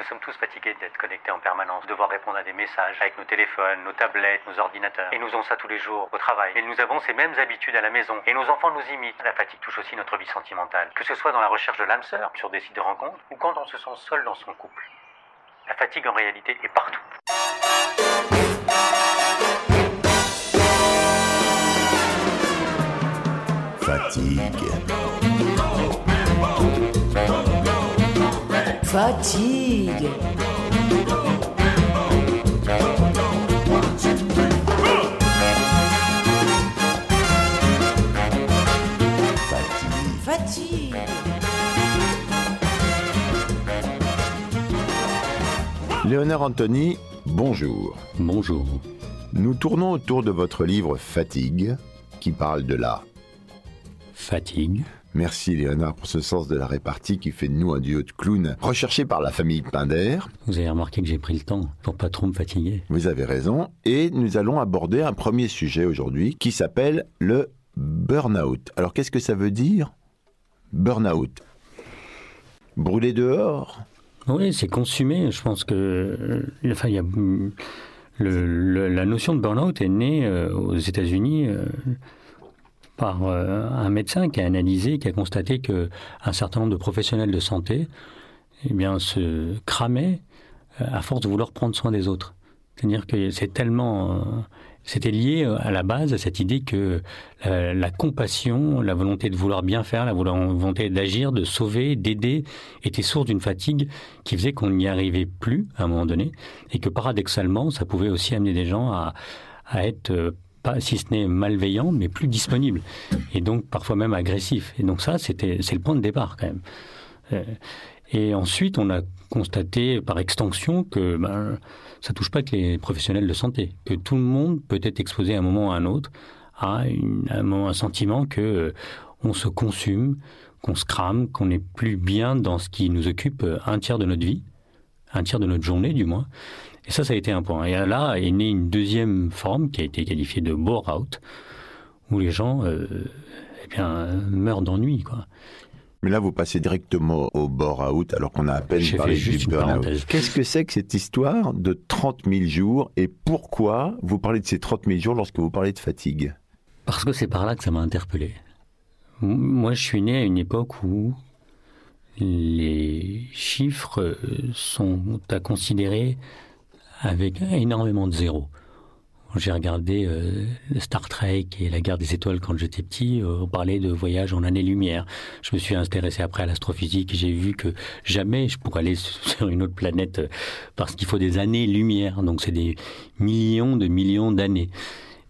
Nous sommes tous fatigués d'être connectés en permanence, devoir répondre à des messages avec nos téléphones, nos tablettes, nos ordinateurs. Et nous avons ça tous les jours au travail. Et nous avons ces mêmes habitudes à la maison. Et nos enfants nous imitent. La fatigue touche aussi notre vie sentimentale. Que ce soit dans la recherche de l'âme sœur, sur des sites de rencontres, ou quand on se sent seul dans son couple. La fatigue en réalité est partout. Fatigue. Fatigue. Fatigue. Fatigue. Léonard Anthony, bonjour. Bonjour. Nous tournons autour de votre livre Fatigue, qui parle de la. Fatigue. Merci Léonard pour ce sens de la répartie qui fait de nous un duo de clowns recherché par la famille Pinder. Vous avez remarqué que j'ai pris le temps pour pas trop me fatiguer. Vous avez raison. Et nous allons aborder un premier sujet aujourd'hui qui s'appelle le burn-out. Alors qu'est-ce que ça veut dire Burn-out? Brûler dehors? Oui, c'est consumé. Je pense que. euh, Enfin, il y a. le- le- la notion de burn-out est née euh, aux États-Unis euh, par euh, un médecin qui a analysé, qui a constaté que un certain nombre de professionnels de santé, eh bien, se cramaient euh, à force de vouloir prendre soin des autres. C'est-à-dire que c'est tellement, euh, c'était lié à la base à cette idée que la, compassion, la volonté de vouloir bien faire, la volonté d'agir, de sauver, d'aider, était source d'une fatigue qui faisait qu'on n'y arrivait plus à un moment donné, et que paradoxalement, ça pouvait aussi amener des gens à, à être pas si ce n'est malveillants, mais plus disponibles, et donc parfois même agressifs. Et donc ça, c'était c'est le point de départ quand même. Euh, et ensuite, on a constaté par extension que ben, ça touche pas que les professionnels de santé, que tout le monde peut être exposé à un moment ou à un autre à un sentiment que euh, on se consume, qu'on se crame, qu'on n'est plus bien dans ce qui nous occupe euh, un tiers de notre vie, un tiers de notre journée du moins. Et ça, ça a été un point. Et là est née une deuxième forme qui a été qualifiée de bore-out, où les gens euh, eh bien, meurent d'ennui. quoi. Mais là, vous passez directement au bore-out alors qu'on a à peine J'ai parlé fait juste du burn-out. Qu'est-ce que c'est que cette histoire de 30 000 jours et pourquoi vous parlez de ces 30 000 jours lorsque vous parlez de fatigue? Parce que c'est par là que ça m'a interpellé. Moi, je suis né à une époque où les chiffres euh, sont à considérer avec énormément de zéros. J'ai regardé euh, Star Trek et la guerre des étoiles quand j'étais petit. euh, on parlait de voyage en années-lumière. Je me suis intéressé après à l'astrophysique et j'ai vu que jamais je pourrais aller sur une autre planète euh, parce qu'il faut des années-lumière. Donc c'est des millions de millions d'années.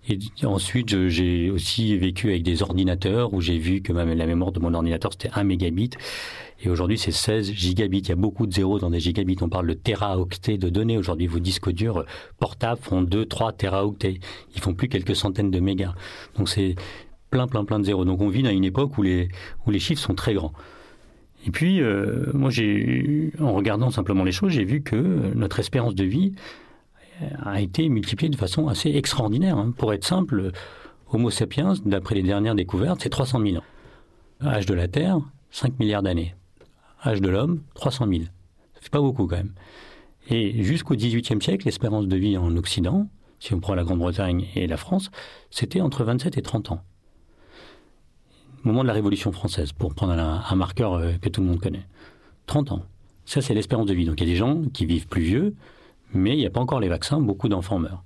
Et ensuite, j'ai aussi vécu avec des ordinateurs où j'ai vu que ma- la mémoire de mon ordinateur, c'était 1 mégabit. Et aujourd'hui, c'est 16 gigabits. Il y a beaucoup de zéros dans des gigabits. On parle de téraoctets de données. Aujourd'hui, vos disques durs portables font 2, 3 téraoctets. Ils font plus quelques centaines de mégas. Donc c'est plein, plein, plein de zéros. Donc on vit à une époque où les, où les chiffres sont très grands. Et puis, euh, moi, j'ai, en regardant simplement les choses, j'ai vu que notre espérance de vie a été multiplié de façon assez extraordinaire. hein. Pour être simple, Homo sapiens, d'après les dernières découvertes, c'est 300 000 ans. Âge de la Terre, 5 milliards d'années. Âge de l'homme, 300 000. Ça fait pas beaucoup quand même. Et jusqu'au XVIIIe siècle, l'espérance de vie en Occident, si on prend la Grande-Bretagne et la France, c'était entre 27 et 30 ans. Moment de la Révolution française, pour prendre un, un marqueur euh, que tout le monde connaît. 30 ans. Ça, c'est l'espérance de vie. Donc il y a des gens qui vivent plus vieux, mais il n'y a pas encore les vaccins, beaucoup d'enfants meurent.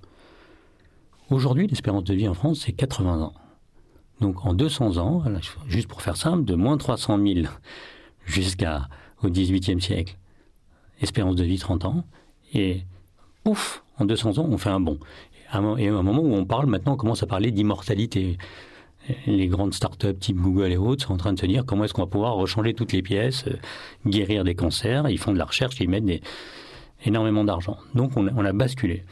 Aujourd'hui, l'espérance de vie en France, c'est 80 ans. Donc en 200 ans, juste pour faire simple, de moins 300 000 jusqu'au XVIIIe siècle, espérance de vie 30 ans, et ouf, en 200 ans, on fait un bond. Et à un moment où on parle, maintenant, on commence à parler d'immortalité. Les grandes startups type Google et autres sont en train de se dire comment est-ce qu'on va pouvoir rechanger toutes les pièces, euh, guérir des cancers. Ils font de la recherche, ils mettent des, énormément d'argent. Donc on a, on a basculé.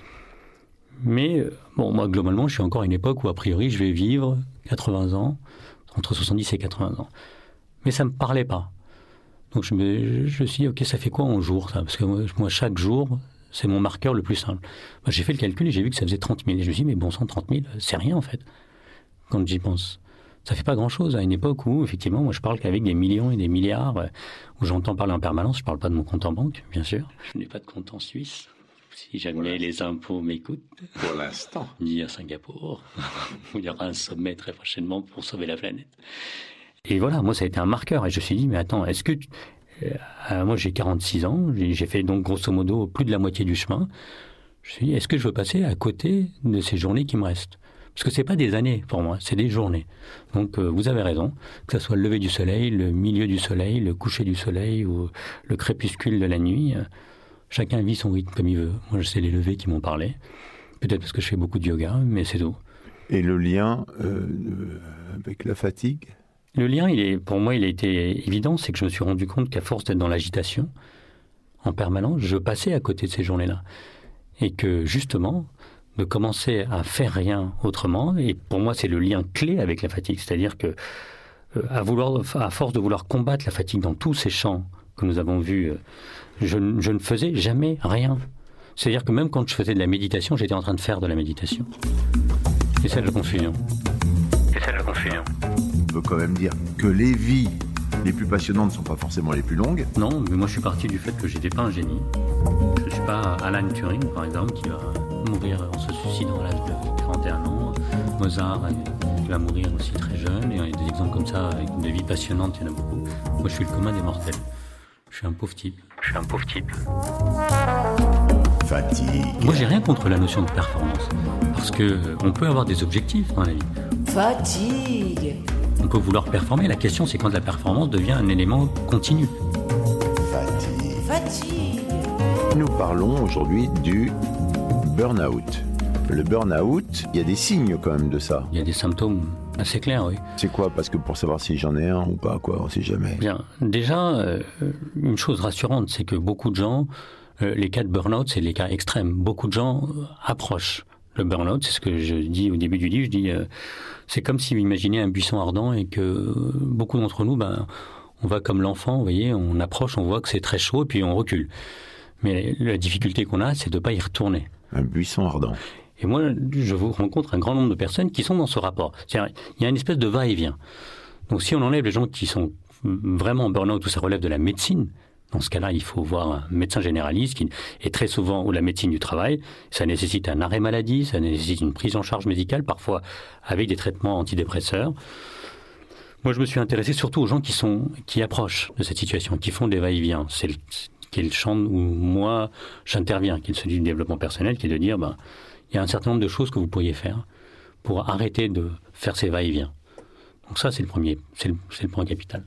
Mais euh, bon, moi globalement, je suis encore à une époque où a priori je vais vivre 80 ans, entre 70 et 80 ans. Mais ça me parlait pas. Donc je me, je me suis dit, ok, ça fait quoi en jour ça? Parce que moi, moi, chaque jour, c'est mon marqueur le plus simple. Moi, j'ai fait le calcul et j'ai vu que ça faisait 30 000. Et je me suis dit, mais bon sang, 30 000, c'est rien en fait, quand j'y pense. Ça fait pas grand-chose à une époque où, effectivement, moi je parle qu'avec des millions et des milliards, euh, où j'entends parler en permanence, je parle pas de mon compte en banque, bien sûr. Je n'ai pas de compte en Suisse, si jamais les impôts m'écoutent. Pour l'instant. Ni à Singapour, où il y aura un sommet très prochainement pour sauver la planète. Et voilà, moi ça a été un marqueur. Et je me suis dit, mais attends, est-ce que... euh, moi j'ai 46 ans, j'ai fait donc grosso modo plus de la moitié du chemin. Je me suis dit, est-ce que je veux passer à côté de ces journées qui me restent? Parce que c'est pas des années pour moi, c'est des journées. Donc euh, vous avez raison, que ce soit le lever du soleil, le milieu du soleil, le coucher du soleil ou le crépuscule de la nuit, euh, chacun vit son rythme comme il veut. Moi, c'est les levées qui m'ont parlé. Peut-être parce que je fais beaucoup de yoga, mais c'est tout. Et le lien avec la fatigue? Le lien, pour moi, il a été évident, c'est que je me suis rendu compte qu'à force d'être dans l'agitation, en permanence, je passais à côté de ces journées-là. Et que, justement, de commencer à faire rien autrement, et pour moi, c'est le lien clé avec la fatigue. C'est-à-dire que, euh, à, vouloir, à force de vouloir combattre la fatigue dans tous ces champs que nous avons vus, euh, je, ne faisais jamais rien. C'est-à-dire que même quand je faisais de la méditation, j'étais en train de faire de la méditation. Et c'est la confusion. Et c'est la confusion. Peut quand même dire que les vies les plus passionnantes ne sont pas forcément les plus longues. Non, mais moi je suis parti du fait que j'étais pas un génie. Je suis pas Alan Turing, par exemple, qui va mourir en se suicidant à l'âge de 41 ans. Mozart, euh, qui va mourir aussi très jeune. Et il y a des exemples comme ça, avec de vie passionnante, il y en a beaucoup. Moi je suis le commun des mortels. Je suis un pauvre type. Je suis un pauvre type. Fatigue. Moi j'ai rien contre la notion de performance. Parce que euh, on peut avoir des objectifs dans la vie. Fatigue. On peut vouloir performer. La question c'est quand la performance devient un élément continu. Fatigue. Fatigue. Nous parlons aujourd'hui du burn-out. Le burn-out, il y a des signes quand même de ça. Il y a des symptômes assez clairs, oui. C'est quoi? Parce que pour savoir si j'en ai un ou pas, quoi, on sait jamais. Bien. Déjà, euh, une chose rassurante, c'est que beaucoup de gens, euh, les cas de burn-out, c'est les cas extrêmes. Beaucoup de gens euh, approchent le burn-out. C'est ce que je dis au début du livre. Je dis, euh, c'est comme si vous imaginez un buisson ardent et que euh, beaucoup d'entre nous, ben, on va comme l'enfant, vous voyez, on approche, on voit que c'est très chaud et puis on recule. Mais la difficulté qu'on a, c'est de ne pas y retourner. Un buisson ardent. Et moi, je vous rencontre un grand nombre de personnes qui sont dans ce rapport. C'est-à-dire, il y a une espèce de va-et-vient. Donc, si on enlève les gens qui sont vraiment en burn-out, où ça relève de la médecine, dans ce cas-là, il faut voir un médecin généraliste qui est très souvent ou la médecine du travail. Ça nécessite un arrêt maladie, ça nécessite une prise en charge médicale, parfois avec des traitements antidépresseurs. Moi, je me suis intéressé surtout aux gens qui sont qui approchent de cette situation, qui font des va-et-vient. C'est le, champ où moi j'interviens, qui est celui du développement personnel, qui est de dire, ben, il y a un certain nombre de choses que vous pourriez faire pour arrêter de faire ces va-et-vient. Donc ça, c'est le premier, c'est le point capital.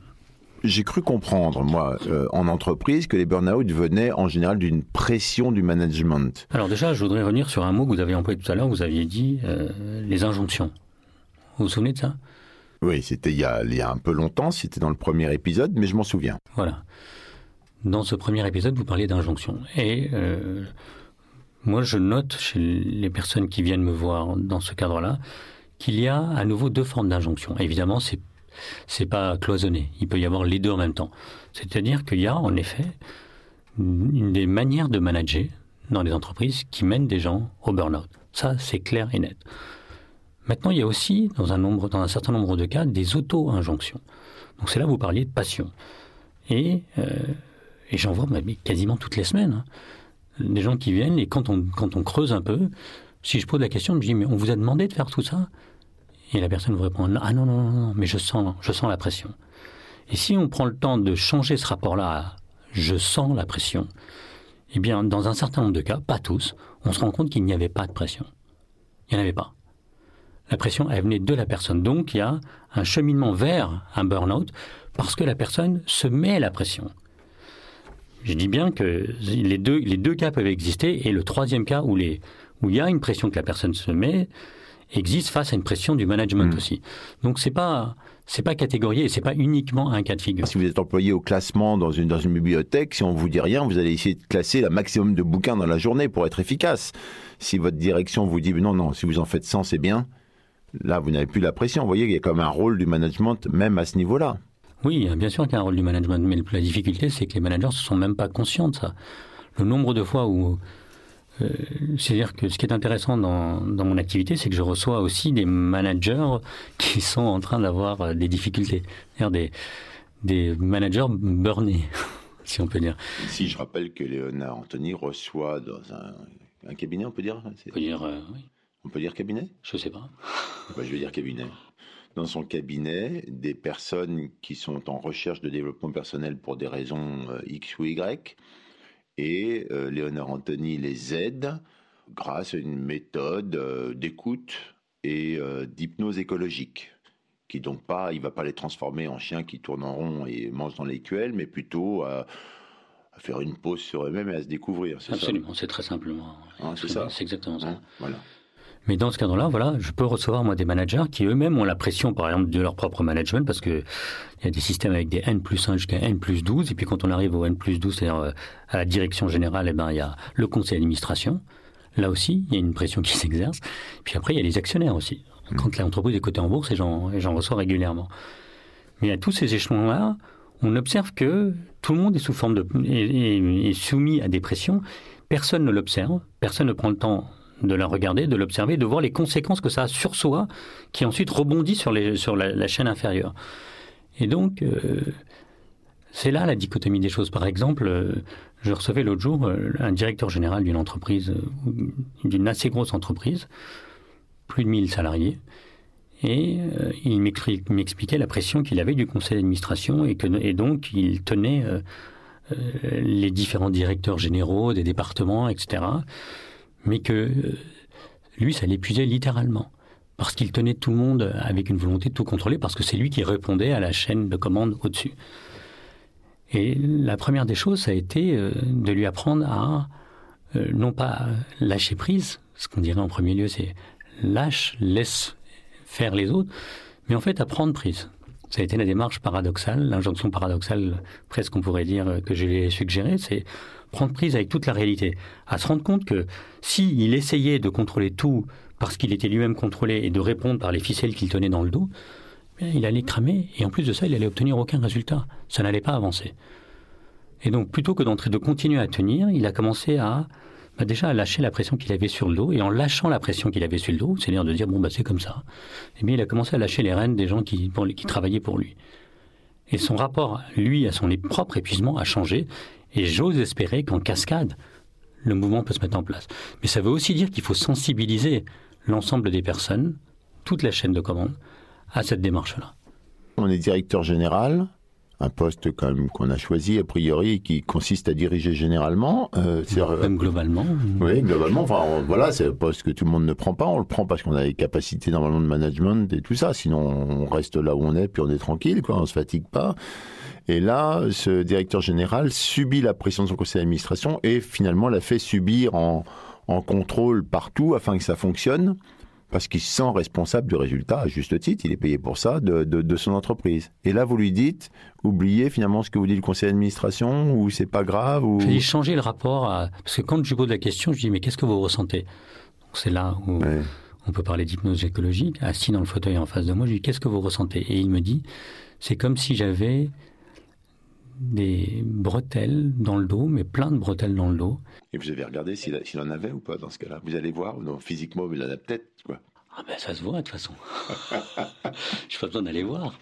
J'ai cru comprendre, moi, euh, en entreprise, que les burn-out venaient en général d'une pression du management. Alors déjà, je voudrais revenir sur un mot que vous avez employé tout à l'heure. Vous aviez dit euh, les injonctions. Vous vous souvenez de ça? Oui, c'était il, y a- il y a un peu longtemps, c'était dans le premier épisode, mais je m'en souviens. Voilà. Dans ce premier épisode, vous parliez d'injonction. Et euh, moi, je note chez les personnes qui viennent me voir dans ce cadre-là qu'il y a à nouveau deux formes d'injonction. Évidemment, c'est c'est pas cloisonné. Il peut y avoir les deux en même temps. C'est-à-dire qu'il y a en effet des manières de manager dans les entreprises qui mènent des gens au burn-out. Ça, c'est clair et net. Maintenant, il y a aussi, dans un, certain nombre de cas, des auto-injonctions. Donc c'est là où vous parliez de passion. Et, euh, et j'en vois quasiment toutes les semaines. hein. Des gens qui viennent et quand on, quand on creuse un peu, si je pose la question, je dis mais on vous a demandé de faire tout ça? Et la personne vous répond ah non non non mais je sens je sens la pression. Et si on prend le temps de changer ce rapport-là à je sens la pression, eh bien dans un certain nombre de cas, pas tous, on se rend compte qu'il n'y avait pas de pression. Il n'y en avait pas. La pression, elle venait de la personne. Donc, il y a un cheminement vers un burn-out parce que la personne se met la pression. Je dis bien que les deux, les deux cas peuvent exister et le troisième cas où, les, où il y a une pression que la personne se met, existe face à une pression du management Mm. aussi. Donc c'est pas c'est pas catégorié et c'est pas uniquement un cas de figure. Si vous êtes employé au classement dans une, dans une bibliothèque, si on vous dit rien, vous allez essayer de classer le maximum de bouquins dans la journée pour être efficace. Si votre direction vous dit non, non, si vous en faites 100, c'est bien, là, vous n'avez plus la pression. Vous voyez, il y a comme un rôle du management, même à ce niveau-là. Oui, bien sûr qu'il y a un rôle du management, mais la difficulté, c'est que les managers ne sont même pas conscients de ça. Le nombre de fois où... euh, C'est-à-dire que ce qui est intéressant dans, dans mon activité, c'est que je reçois aussi des managers qui sont en train d'avoir euh, des difficultés. C'est-à-dire des, des managers burnés, si on peut dire. Si je rappelle que Léonard Anthony reçoit dans un, un cabinet, on peut dire C'est- On peut dire, euh, oui, On peut dire cabinet? Je sais pas. Bah, Je vais dire cabinet. Dans son cabinet, des personnes qui sont en recherche de développement personnel pour des raisons X ou Y, et euh, Léonard Anthony les aide grâce à une méthode euh, d'écoute et euh, d'hypnose écologique, qui donc pas, il va pas les transformer en chiens qui tournent en rond et mangent dans les cuelles, mais plutôt à, à faire une pause sur eux-mêmes et à se découvrir. Absolument, c'est très simplement. Hein, c'est ça? C'est exactement ça. Hein, voilà. Mais dans ce cadre-là, voilà, je peux recevoir moi des managers qui eux-mêmes ont la pression, par exemple, de leur propre management, parce que il y a des systèmes avec des N plus 1 jusqu'à N plus 12, et puis quand on arrive au N plus 12, c'est-à-dire euh, à la direction générale, eh ben, il y a le conseil d'administration. Là aussi, il y a une pression qui s'exerce. Puis après, il y a les actionnaires aussi. Quand l'entreprise est cotée en bourse, et j'en, et j'en reçois régulièrement. Mais à tous ces échelons-là, on observe que tout le monde est sous forme de, est, est- est soumis à des pressions. Personne ne l'observe, personne ne prend le temps de la regarder, de l'observer, de voir les conséquences que ça a sur soi, qui ensuite rebondit sur, la, chaîne inférieure. Et donc, euh, c'est là la dichotomie des choses. Par exemple, euh, je recevais l'autre jour euh, un directeur général d'une entreprise, d'une assez grosse entreprise, plus de 1000 salariés, et il m'expli- m'expliquait la pression qu'il avait du conseil d'administration et, et donc il tenait les différents directeurs généraux des départements, etc. Mais que euh, lui, ça l'épuisait littéralement. Parce qu'il tenait tout le monde avec une volonté de tout contrôler, parce que c'est lui qui répondait à la chaîne de commande au-dessus. Et la première des choses, ça a été euh, de lui apprendre à euh, non pas lâcher prise, ce qu'on dirait en premier lieu, c'est lâche, laisse faire les autres, mais en fait à prendre prise. Ça a été la démarche paradoxale, l'injonction paradoxale, presque on pourrait dire, que je lui ai suggérée, c'est prendre prise avec toute la réalité, à se rendre compte que s'il essayait de contrôler tout parce qu'il était lui-même contrôlé et de répondre par les ficelles qu'il tenait dans le dos, bien, il allait cramer et en plus de ça, il allait obtenir aucun résultat. Ça n'allait pas avancer. Et donc, plutôt que d'entrer, de continuer à tenir, il a commencé à bah, déjà à lâcher la pression qu'il avait sur le dos. Et en lâchant la pression qu'il avait sur le dos, c'est-à-dire de dire bon bah c'est comme ça. Et bien, il a commencé à lâcher les rênes des gens qui, travaillaient pour lui. Et son rapport, lui, à son propre épuisement a changé. Et j'ose espérer qu'en cascade, le mouvement peut se mettre en place. Mais ça veut aussi dire qu'il faut sensibiliser l'ensemble des personnes, toute la chaîne de commande, à cette démarche-là. On est directeur général, un poste quand même qu'on a choisi a priori qui consiste à diriger généralement. Euh, Même globalement. oui, globalement, enfin on- voilà, c'est un poste que tout le monde ne prend pas. On le prend parce qu'on a les capacités normalement de management et tout ça. Sinon, on reste là où on est puis on est tranquille, quoi. On se fatigue pas. Et là, ce directeur général subit la pression de son conseil d'administration et finalement la fait subir en, en contrôle partout afin que ça fonctionne. Parce qu'il se sent responsable du résultat, à juste titre, il est payé pour ça, de, de, de son entreprise. Et là, vous lui dites, oubliez finalement ce que vous dit le conseil d'administration, ou c'est pas grave, ou... Je dis changer le rapport à... Parce que quand je lui pose la question, je dis mais qu'est-ce que vous ressentez? C'est là où Ouais. on peut parler d'hypnose écologique. Assis dans le fauteuil en face de moi, je lui dis qu'est-ce que vous ressentez? Et il me dit c'est comme si j'avais des bretelles dans le dos, mais plein de bretelles dans le dos. Et vous avez regardé s'il en avait ou pas dans ce cas-là? Vous allez voir, non, physiquement, il en a peut-être, quoi. Ah ben ça se voit de toute façon. Je pas besoin d'aller voir.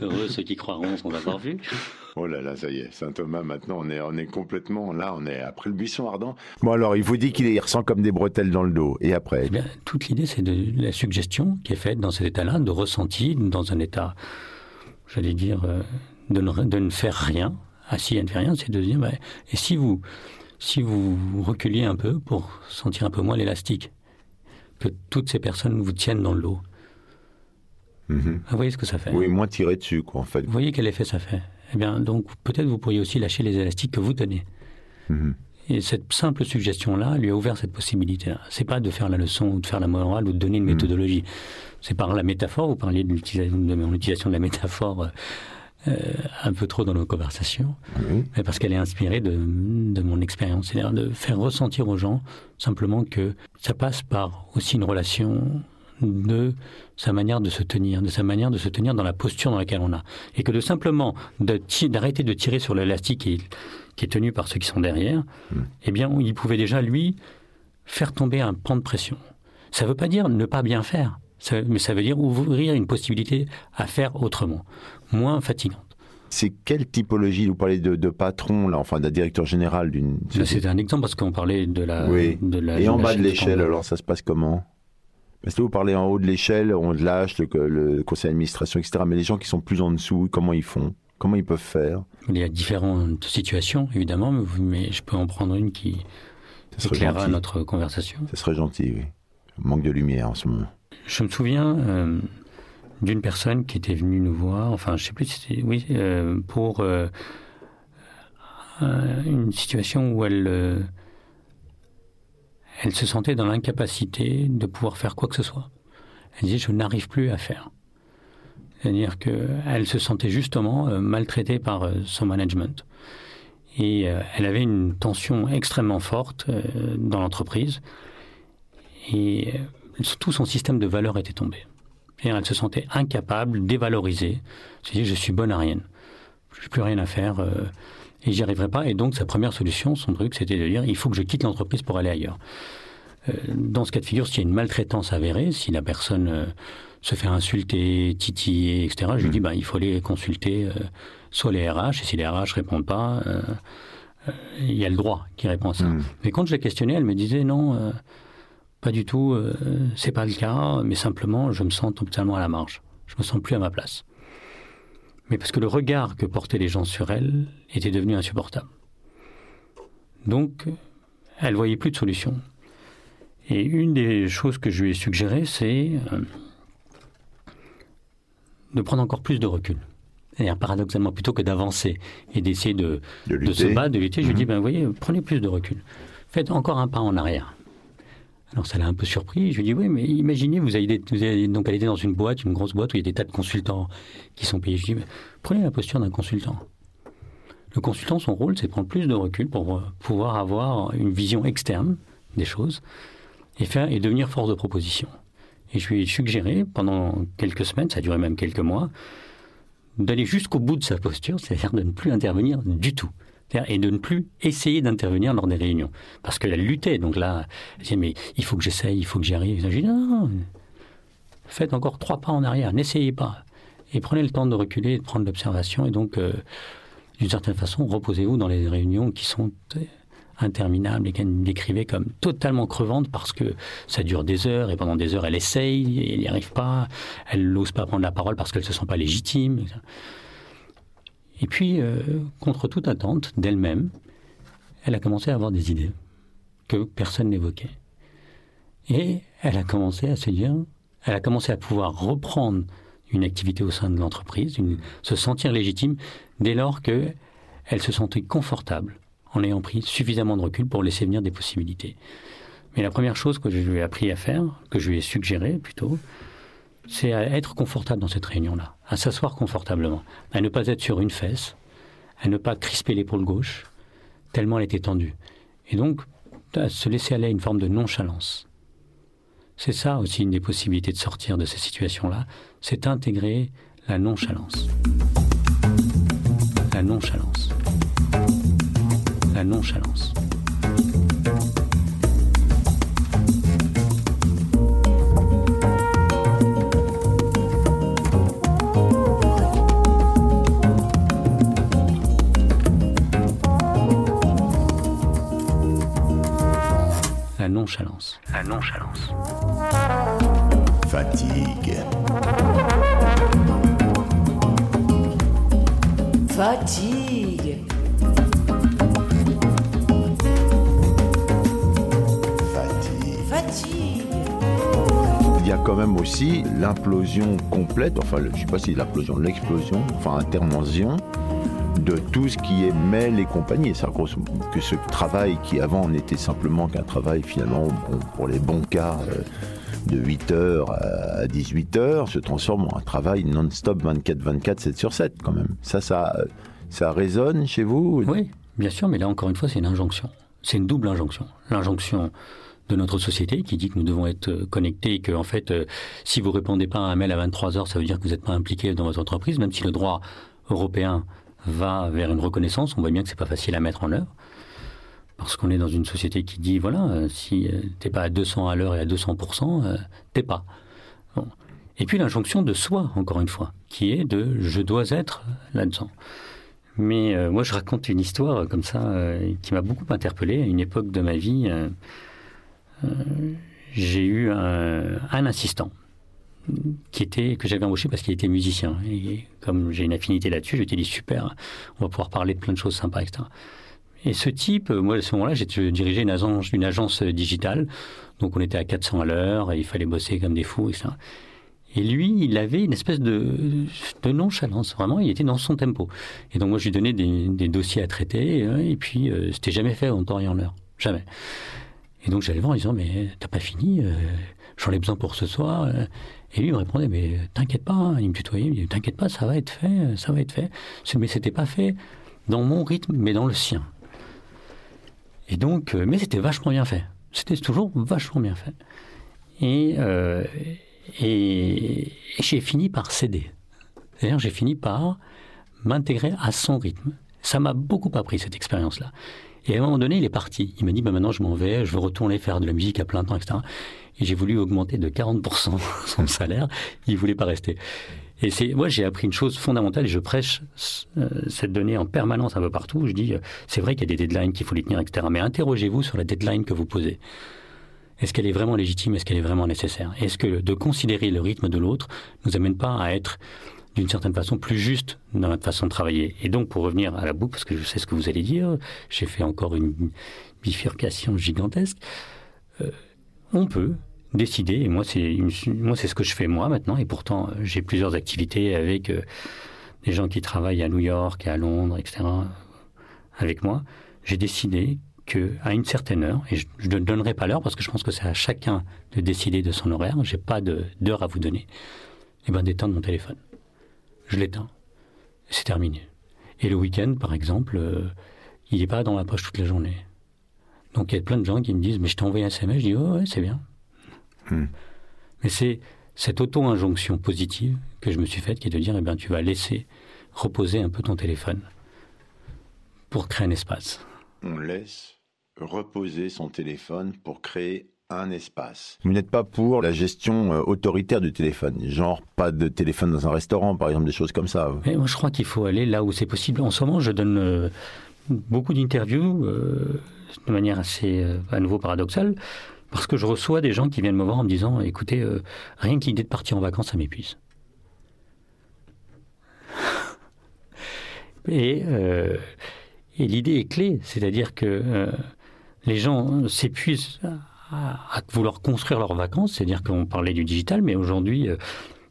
Heureux ceux qui croiront sans avoir vu. Oh là là, ça y est, Saint Thomas, maintenant, on est, on est complètement, là, on est après le buisson ardent. Bon alors, il vous dit qu'il il ressent comme des bretelles dans le dos, et après? Eh bien, toute l'idée, c'est de la suggestion qui est faite dans cet état-là, de ressenti, dans un état, j'allais dire, euh, de, ne, de ne faire rien, assis à ne faire rien, c'est de dire, bah, et si vous, si vous reculiez un peu pour sentir un peu moins l'élastique, que toutes ces personnes vous tiennent dans le dos. Mhm. Vous voyez ce que ça fait Oui, moins tiré dessus, quoi, en fait. Vous voyez quel effet ça fait Eh bien, donc, peut-être vous pourriez aussi lâcher les élastiques que vous tenez. Mhm. Et cette simple suggestion-là lui a ouvert cette possibilité-là. C'est pas de faire la leçon ou de faire la morale ou de donner une Mm. méthodologie. C'est par la métaphore. Vous parliez de, l'utilisation- de la métaphore euh, un peu trop dans nos conversations, mais parce qu'elle est inspirée de, de mon expérience. C'est-à-dire de faire ressentir aux gens simplement que ça passe par aussi une relation de sa manière de se tenir, de sa manière de se tenir dans la posture dans laquelle on a. Et que de simplement d'arrêter de tirer sur l'élastique qui, est- qui est tenu par ceux qui sont derrière, eh bien, il pouvait déjà, lui, faire tomber un pan de pression. Ça ne veut pas dire ne pas bien faire, ça- mais ça veut dire ouvrir une possibilité à faire autrement, moins fatigante. C'est quelle typologie? Vous parlez de, de patron, là, enfin d'un directeur général d'une C'est un exemple parce qu'on parlait de la. Oui. de la Et en la bas de l'échelle, alors ça se passe comment? Parce que vous parlez en haut de l'échelle, on lâche le, le conseil d'administration, etc. Mais les gens qui sont plus en dessous, comment ils font? Comment ils peuvent faire? Il y a différentes situations, évidemment, mais, je peux en prendre une qui éclairera gentil. notre conversation. Ça serait gentil, oui. Manque de lumière en ce moment. Je me souviens euh, d'une personne qui était venue nous voir, enfin, je sais plus si c'était, oui, euh, pour euh, euh, une situation où elle, elle se sentait dans l'incapacité de pouvoir faire quoi que ce soit. Elle disait, je n'arrive plus à faire. C'est-à-dire qu'elle se sentait justement maltraitée par son management. Et elle avait une tension extrêmement forte dans l'entreprise. Et tout son système de valeurs était tombé. Et elle se sentait incapable, dévalorisée. Elle se dit, je suis bonne à rien. Je n'ai plus rien à faire euh, et j'y arriverai pas. Et donc, sa première solution, son truc, c'était de dire, il faut que je quitte l'entreprise pour aller ailleurs. Euh, dans ce cas de figure, s'il y a une maltraitance avérée, si la personne euh, se fait insulter, titiller, etc., je lui dis, bah, il faut aller consulter euh, soit les RH, et si les RH répondent pas, euh, euh, il y a le droit qui répond à ça. Mm. Mais quand je l'ai questionné, elle me disait, non, euh, pas du tout, euh, c'est pas le cas, mais simplement, je me sens totalement à la marge. Je me sens plus à ma place. Mais parce que le regard que portaient les gens sur elle était devenu insupportable. Donc, elle voyait plus de solution. Et une des choses que je lui ai suggérées, c'est euh, de prendre encore plus de recul. C'est-à-dire, paradoxalement, plutôt que d'avancer et d'essayer de, De de se battre, de lutter, je lui dis, ben, voyez, prenez plus de recul. Faites encore un pas en arrière. Alors ça l'a un peu surpris. Je lui dis oui, mais imaginez, vous avez, vous donc elle était dans une boîte, une grosse boîte où il y a des tas de consultants qui sont payés. Je lui mais prenez la posture d'un consultant. Le consultant, son rôle, c'est prendre plus de recul pour euh, pouvoir avoir une vision externe des choses et et devenir force de proposition. Et je lui ai suggéré pendant quelques semaines, ça a duré même quelques mois, d'aller jusqu'au bout de sa posture, c'est-à-dire de ne plus intervenir du tout. Et de ne plus essayer d'intervenir lors des réunions. Parce qu'elle luttait. Donc là, elle disait, mais il faut que j'essaye, il faut que j'y arrive. J'ai dit, non, non, non, faites encore trois pas en arrière, n'essayez pas. Et prenez le temps de reculer de prendre l'observation. Et donc, euh, d'une certaine façon, reposez-vous dans les réunions qui sont euh, interminables et qu'elle décrivait comme totalement crevantes parce que ça dure des heures et pendant des heures, elle essaye et elle n'y arrive pas. Elle n'ose pas prendre la parole parce qu'elle ne se sent pas légitime. Et puis, euh, contre toute attente d'elle-même, elle a commencé à avoir des idées que personne n'évoquait. Et elle a commencé à se dire, elle a commencé à pouvoir reprendre une activité au sein de l'entreprise, se sentir légitime dès lors que elle se sentait confortable en ayant pris suffisamment de recul pour laisser venir des possibilités. Mais la première chose que je lui ai appris à faire, que je lui ai suggéré plutôt, c'est à être confortable dans cette réunion-là, à s'asseoir confortablement, à ne pas être sur une fesse, à ne pas crisper l'épaule gauche, tellement elle était tendue. Et donc, à se laisser aller à une forme de nonchalance. C'est ça aussi une des possibilités de sortir de ces situations-là, c'est intégrer la nonchalance. La nonchalance. La nonchalance. Nonchalance. La nonchalance. Fatigue. Fatigue. Fatigue. Fatigue. Il y a quand même aussi l'implosion complète, enfin, je sais pas si l'implosion, l'explosion, enfin, intervention de tout ce qui est mail et compagnie. C'est que ce travail qui avant n'était simplement qu'un travail finalement pour les bons cas euh, de 8h à 18h se transforme en un travail non-stop 24-24, 7 sur 7 quand même. Ça, ça, ça résonne chez vous Oui, bien sûr, mais là encore une fois, c'est une injonction. C'est une double injonction. L'injonction de notre société qui dit que nous devons être connectés et que, en fait, euh, si vous répondez pas à un mail à 23 heures, ça veut dire que vous n'êtes pas impliqué dans votre entreprise, même si le droit européen va vers une reconnaissance, on voit bien que c'est pas facile à mettre en œuvre. Parce qu'on est dans une société qui dit, voilà, euh, si euh, t'es pas à 200 à l'heure et à 200%, euh, t'es pas. Et puis l'injonction de soi, encore une fois, qui est de je dois être là-dedans. Mais moi, je raconte une histoire comme ça qui m'a beaucoup interpellé. À une époque de ma vie, j'ai eu un, un, assistant qui était que j'avais embauché parce qu'il était musicien. Et comme j'ai une affinité là-dessus, je lui ai dit super, on va pouvoir parler de plein de choses sympas, etc. Et ce type, moi à ce moment-là, j'ai dirigé une agence, une agence digitale, donc on était à 400 à l'heure, et il fallait bosser comme des fous, etc. Et lui, il avait une espèce de, nonchalance, vraiment, il était dans son tempo. Et donc moi, je lui donnais des, des dossiers à traiter, et puis euh, c'était jamais fait en temps et en heure, jamais. Et donc j'allais voir en disant, mais t'as pas fini, euh, j'en ai besoin pour ce soir. Euh. Et lui il me répondait, mais t'inquiète pas, hein. il me tutoyait, il me disait, t'inquiète pas, ça va être fait, ça va être fait. Mais c'était pas fait dans mon rythme, mais dans le sien. Et donc, euh, mais c'était vachement bien fait. C'était toujours vachement bien fait. Et, euh, et, j'ai fini par céder. C'est-à-dire, j'ai fini par m'intégrer à son rythme. Ça m'a beaucoup appris cette expérience-là. Et à un moment donné, il est parti. Il m'a dit, bah maintenant je m'en vais, je veux retourner faire de la musique à plein temps, etc. Et j'ai voulu augmenter de 40% son salaire. Il voulait pas rester. Et c'est, moi, j'ai appris une chose fondamentale et je prêche euh, cette donnée en permanence un peu partout. Je dis, euh, c'est vrai qu'il y a des deadlines qu'il faut les tenir, etc. Mais interrogez-vous sur la deadline que vous posez. Est-ce qu'elle est vraiment légitime? Est-ce qu'elle est vraiment nécessaire? Est-ce que de considérer le rythme de l'autre nous amène pas à être d'une certaine façon plus juste dans notre façon de travailler Et donc, pour revenir à la boucle, parce que je sais ce que vous allez dire, j'ai fait encore une bifurcation gigantesque. Euh, on peut décider. Et moi, c'est moi, c'est ce que je fais moi maintenant. Et pourtant, j'ai plusieurs activités avec euh, des gens qui travaillent à New York, à Londres, etc. Avec moi, j'ai décidé que à une certaine heure, et je, ne donnerai pas l'heure parce que je pense que c'est à chacun de décider de son horaire. J'ai pas d'heure à vous donner. Et eh ben d'éteindre mon téléphone. Je l'éteins. C'est terminé. Et le week-end, par exemple, euh, il n'est pas dans la poche toute la journée. Donc il y a plein de gens qui me disent mais je t'ai envoyé un SMS. Je dis oh ouais c'est bien. Hmm. Mais c'est cette auto-injonction positive que je me suis faite qui est de dire, eh bien, tu vas laisser reposer un peu ton téléphone pour créer un espace. On laisse reposer son téléphone pour créer un espace. Vous n'êtes pas pour la gestion euh, autoritaire du téléphone, genre pas de téléphone dans un restaurant, par exemple, des choses comme ça. Mais moi, je crois qu'il faut aller là où c'est possible. En ce moment, je donne euh, beaucoup d'interviews euh, de manière assez, à nouveau paradoxale, parce que je reçois des gens qui viennent me voir en me disant écoutez, rien que l'idée de partir en vacances, ça m'épuise. et, l'idée est clé, c'est-à-dire que les gens s'épuisent à, vouloir construire leurs vacances, c'est-à-dire qu'on parlait du digital, mais aujourd'hui,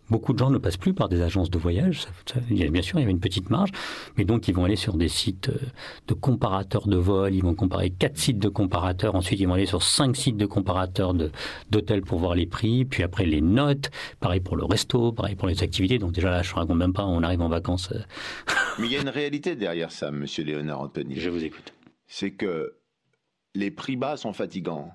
Beaucoup de gens ne passent plus par des agences de voyage. bien sûr, il y avait une petite marge, mais donc ils vont aller sur des sites euh, de comparateurs de vol. Ils vont comparer quatre sites de comparateurs. Ensuite, ils vont aller sur cinq sites de comparateurs d'hôtels pour voir les prix. Puis après, les notes. Pareil pour le resto, pareil pour les activités. Donc déjà là, je ne raconte même pas. On arrive en vacances. Euh. mais il y a une réalité derrière ça, Monsieur Léonard Anthony. Je vous écoute. C'est que les prix bas sont fatigants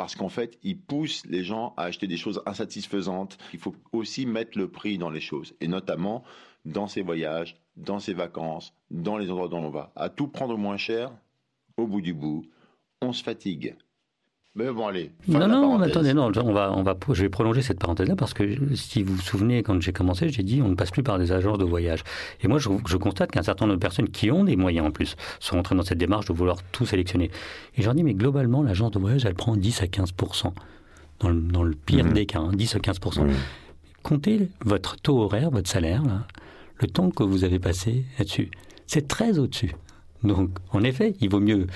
parce qu'en fait, il pousse les gens à acheter des choses insatisfaisantes. Il faut aussi mettre le prix dans les choses, et notamment dans ses voyages, dans ses vacances, dans les endroits dont on va. À tout prendre moins cher, au bout du bout, on se fatigue. Mais bon, allez. Non, non, attendez, non, on va, on va, je vais prolonger cette parenthèse-là parce que si vous vous souvenez, quand j'ai commencé, j'ai dit on ne passe plus par des agences de voyage. Et moi, je, je constate qu'un certain nombre de personnes qui ont des moyens en plus sont entrées dans cette démarche de vouloir tout sélectionner. Et je leur dis, mais globalement, l'agence de voyage, elle prend 10 à 15 dans le, dans le pire mhm. des cas, 10 hein, à 15% Comptez votre taux horaire, votre salaire, là, le temps que vous avez passé là-dessus. C'est très au-dessus. Donc, en effet, il vaut mieux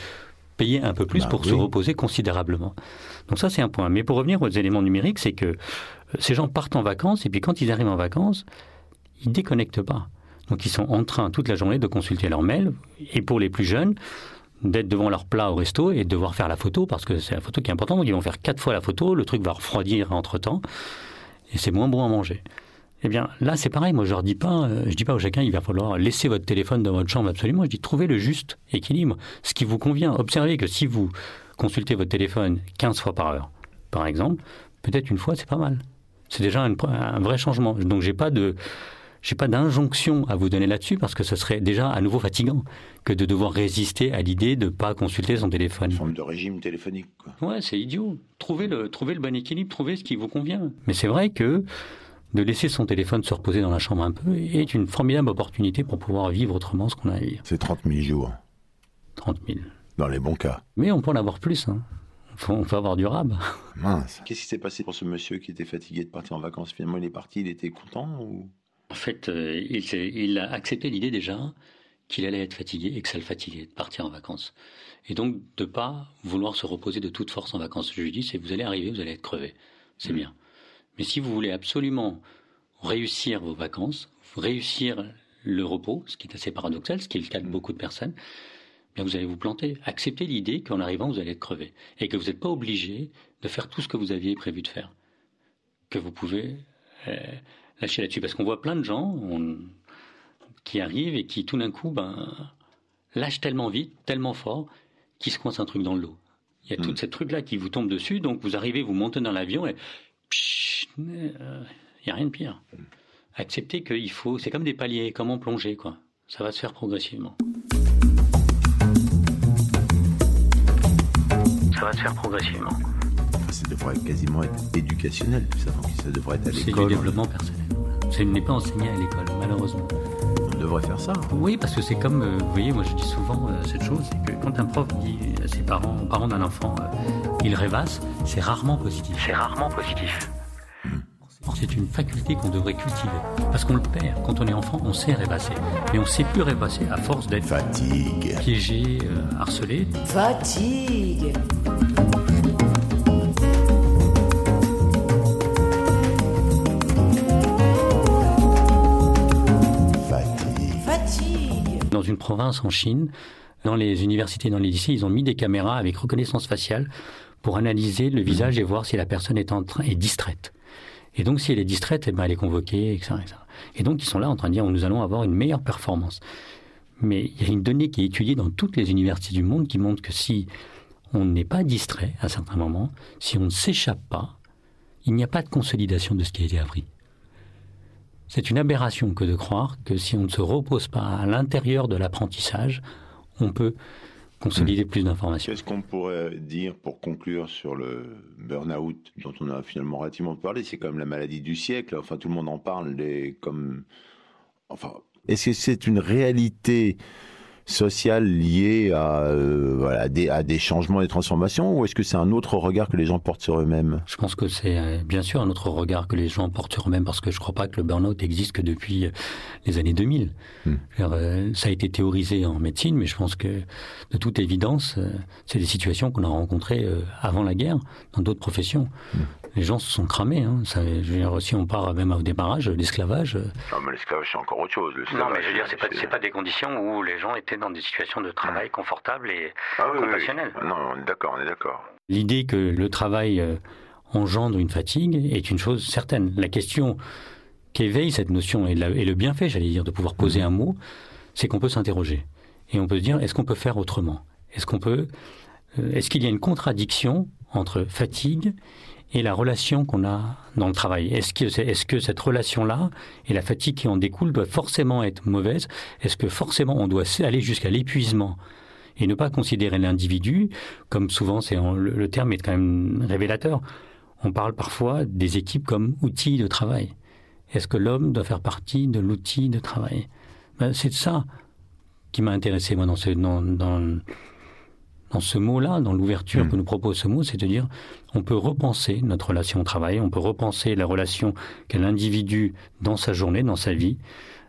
payer un peu plus bah pour se reposer considérablement. Donc ça, c'est un point. Mais pour revenir aux éléments numériques, c'est que euh, ces gens partent en vacances et puis quand ils arrivent en vacances, ils déconnectent pas. Donc ils sont en train toute la journée de consulter leur mail. Et pour les plus jeunes, d'être devant leur plat au resto et de devoir faire la photo parce que c'est la photo qui est importante. Donc ils vont faire quatre fois la photo, le truc va refroidir entre temps et c'est moins bon à manger. Eh bien, là, c'est pareil. Moi, je leur dis pas, euh, je dis pas aux chacun, il va falloir laisser votre téléphone dans votre chambre absolument. Je dis, trouvez le juste équilibre, ce qui vous convient. Observez que si vous consultez votre téléphone 15 fois par heure, par exemple, peut-être une fois, c'est pas mal. C'est déjà un, un vrai changement. Donc, j'ai pas de, j'ai pas d'injonction à vous donner là-dessus parce que ce serait déjà à nouveau fatigant que de devoir résister à l'idée de pas consulter son téléphone. Une forme de régime téléphonique. Quoi. Ouais, c'est idiot. Trouvez le, trouvez le bon équilibre, trouvez ce qui vous convient. Mais c'est vrai que de laisser son téléphone se reposer dans la chambre un peu est une formidable opportunité pour pouvoir vivre autrement ce qu'on a à vivre. C'est 30 000 jours. 30 000. Dans les bons cas. Mais on peut en avoir plus. Hein. On peut avoir du rab. Mince. Qu'est-ce qui s'est passé pour ce monsieur qui était fatigué de partir en vacances? Finalement, il est parti, il était content ou... En fait, euh, il, il, a accepté l'idée déjà qu'il allait être fatigué et que ça le fatiguait de partir en vacances. Et donc de pas vouloir se reposer de toute force en vacances. Je lui dis, c'est vous allez arriver, vous allez être crevé. C'est mmh. bien. Mais si vous voulez absolument réussir vos vacances, réussir le repos, ce qui est assez paradoxal, ce qui est le cas de beaucoup de personnes, bien vous allez vous planter. Acceptez l'idée qu'en arrivant, vous allez être crevé. Et que vous n'êtes pas obligé de faire tout ce que vous aviez prévu de faire. Que vous pouvez euh, lâcher là-dessus. Parce qu'on voit plein de gens on, qui arrivent et qui tout d'un coup ben, lâchent tellement vite, tellement fort, qu'ils se coincent un truc dans le lot. Il y a mmh. tout ce truc-là qui vous tombe dessus, donc vous arrivez, vous montez dans l'avion et il n'y euh, a rien de pire. Accepter qu'il faut, c'est comme des paliers, comme en plongée, quoi. Ça va se faire progressivement. Ça va se faire progressivement. Ça devrait quasiment être éducationnel, tout ça. ça devrait être à l'école. C'est du développement personnel. Ce n'est pas enseigné à l'école, malheureusement. On devrait faire ça. Oui, parce que c'est comme, euh, vous voyez, moi je dis souvent euh, cette chose, c'est que quand un prof dit à ses parents, aux parents d'un enfant, il rêvasse, c'est rarement positif. C'est rarement positif. C'est une faculté qu'on devrait cultiver. Parce qu'on le perd. Quand on est enfant, on sait rêvasser. Mais on ne sait plus rêvasser à force d'être fatigue, piégé, euh, harcelé. Fatigue. Fatigue. Une province en Chine, dans les universités, dans les lycées, ils ont mis des caméras avec reconnaissance faciale pour analyser le visage et voir si la personne est, en train, est distraite. Et donc, si elle est distraite, eh ben, elle est convoquée, etc., Et donc, ils sont là en train de dire, nous allons avoir une meilleure performance. Mais il y a une donnée qui est étudiée dans toutes les universités du monde qui montre que si on n'est pas distrait à certains moments, si on ne s'échappe pas, il n'y a pas de consolidation de ce qui a été appris. C'est une aberration que de croire que si on ne se repose pas à l'intérieur de l'apprentissage, on peut consolider plus d'informations. Qu'est-ce qu'on pourrait dire pour conclure sur le burn-out dont on a finalement relativement parlé? C'est comme la maladie du siècle. Enfin, tout le monde en parle. Les, comme, enfin, est-ce que c'est une réalité sociale liée à, euh, voilà, des, à des changements et transformations ou est-ce que c'est un autre regard que les gens portent sur eux-mêmes? Je pense que c'est euh, bien sûr un autre regard que les gens portent sur eux-mêmes parce que je ne crois pas que le burn-out existe que depuis euh, les années 2000. Hmm. ça a été théorisé en médecine, mais je pense que de toute évidence, c'est des situations qu'on a rencontrées avant la guerre dans d'autres professions. Hmm les gens se sont cramés. Hein. Ça, je veux dire, si on part même au démarrage, l'esclavage. Euh, non, mais l'esclavage, c'est encore autre chose. Non, mais je veux dire, c'est pas, pas des conditions où les gens étaient dans des situations de travail confortables et ah, oui, Non, on est d'accord, on est d'accord. L'idée que le travail euh, engendre une fatigue est une chose certaine. La question qu'éveille cette notion et, le bienfait, j'allais dire, de pouvoir poser un mot, c'est qu'on peut s'interroger. Et on peut se dire, est-ce qu'on peut faire autrement? Est-ce qu'on peut. Euh, est-ce qu'il y a une contradiction entre fatigue et la relation qu'on a dans le travail. Est-ce que, cette relation-là et la fatigue qui en découle doivent forcément être mauvaises Est-ce que forcément on doit aller jusqu'à l'épuisement et ne pas considérer l'individu? Comme souvent c'est le, terme est quand même révélateur. On parle parfois des équipes comme outils de travail. Est-ce que l'homme doit faire partie de l'outil de travail? Ben, C'est ça qui m'a intéressé moi dans ce dans, dans dans ce mot-là, dans l'ouverture hmm. que nous propose ce mot, c'est de dire on peut repenser notre relation au travail, on peut repenser la relation qu'a l'individu dans sa journée, dans sa vie,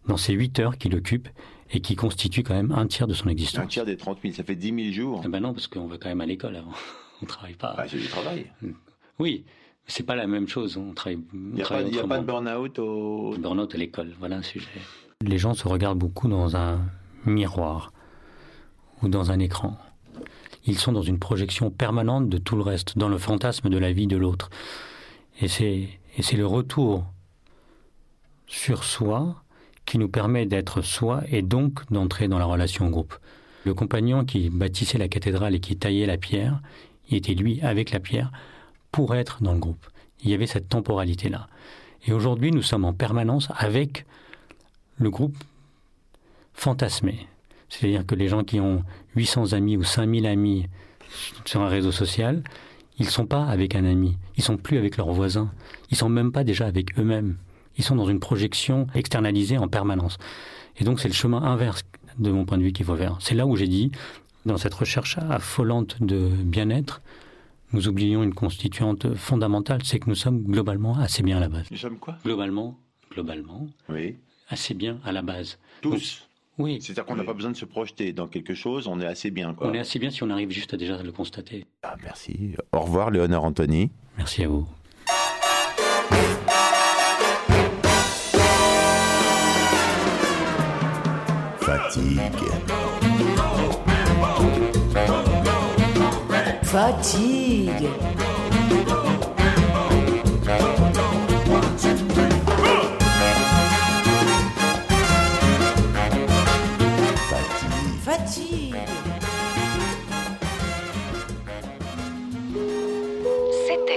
dans ces huit heures qu'il occupe et qui constituent quand même un tiers de son existence. Un tiers des 30 000, ça fait 10 000 jours. Eh ben non, parce qu'on va quand même à l'école avant. on travaille pas. Bah, c'est du travail. Hmm. Oui, c'est pas la même chose. On travaille. Il n'y a, pas, de burn-out au. Burn-out à l'école, voilà un sujet. Les gens se regardent beaucoup dans un miroir ou dans un écran. Ils sont dans une projection permanente de tout le reste, dans le fantasme de la vie de l'autre. Et c'est, et c'est le retour sur soi qui nous permet d'être soi et donc d'entrer dans la relation au groupe. Le compagnon qui bâtissait la cathédrale et qui taillait la pierre, il était lui avec la pierre pour être dans le groupe. Il y avait cette temporalité-là. Et aujourd'hui, nous sommes en permanence avec le groupe fantasmé. C'est-à-dire que les gens qui ont 800 amis ou 5000 amis sur un réseau social, ils ne sont pas avec un ami, ils sont plus avec leurs voisins, ils sont même pas déjà avec eux-mêmes. Ils sont dans une projection externalisée en permanence. Et donc c'est le chemin inverse de mon point de vue qu'il faut faire. C'est là où j'ai dit, dans cette recherche affolante de bien-être, nous oublions une constituante fondamentale, c'est que nous sommes globalement assez bien à la base. Nous sommes quoi? Globalement, globalement, Oui. assez bien à la base. Tous. Oui. C'est-à-dire qu'on n'a pas besoin de se projeter dans quelque chose, on est assez bien. Quoi. On est assez bien si on arrive juste à déjà le constater. Ah, merci. Au revoir, Léonard Anthony. Merci à vous. Fatigue. Fatigue. Fatigue.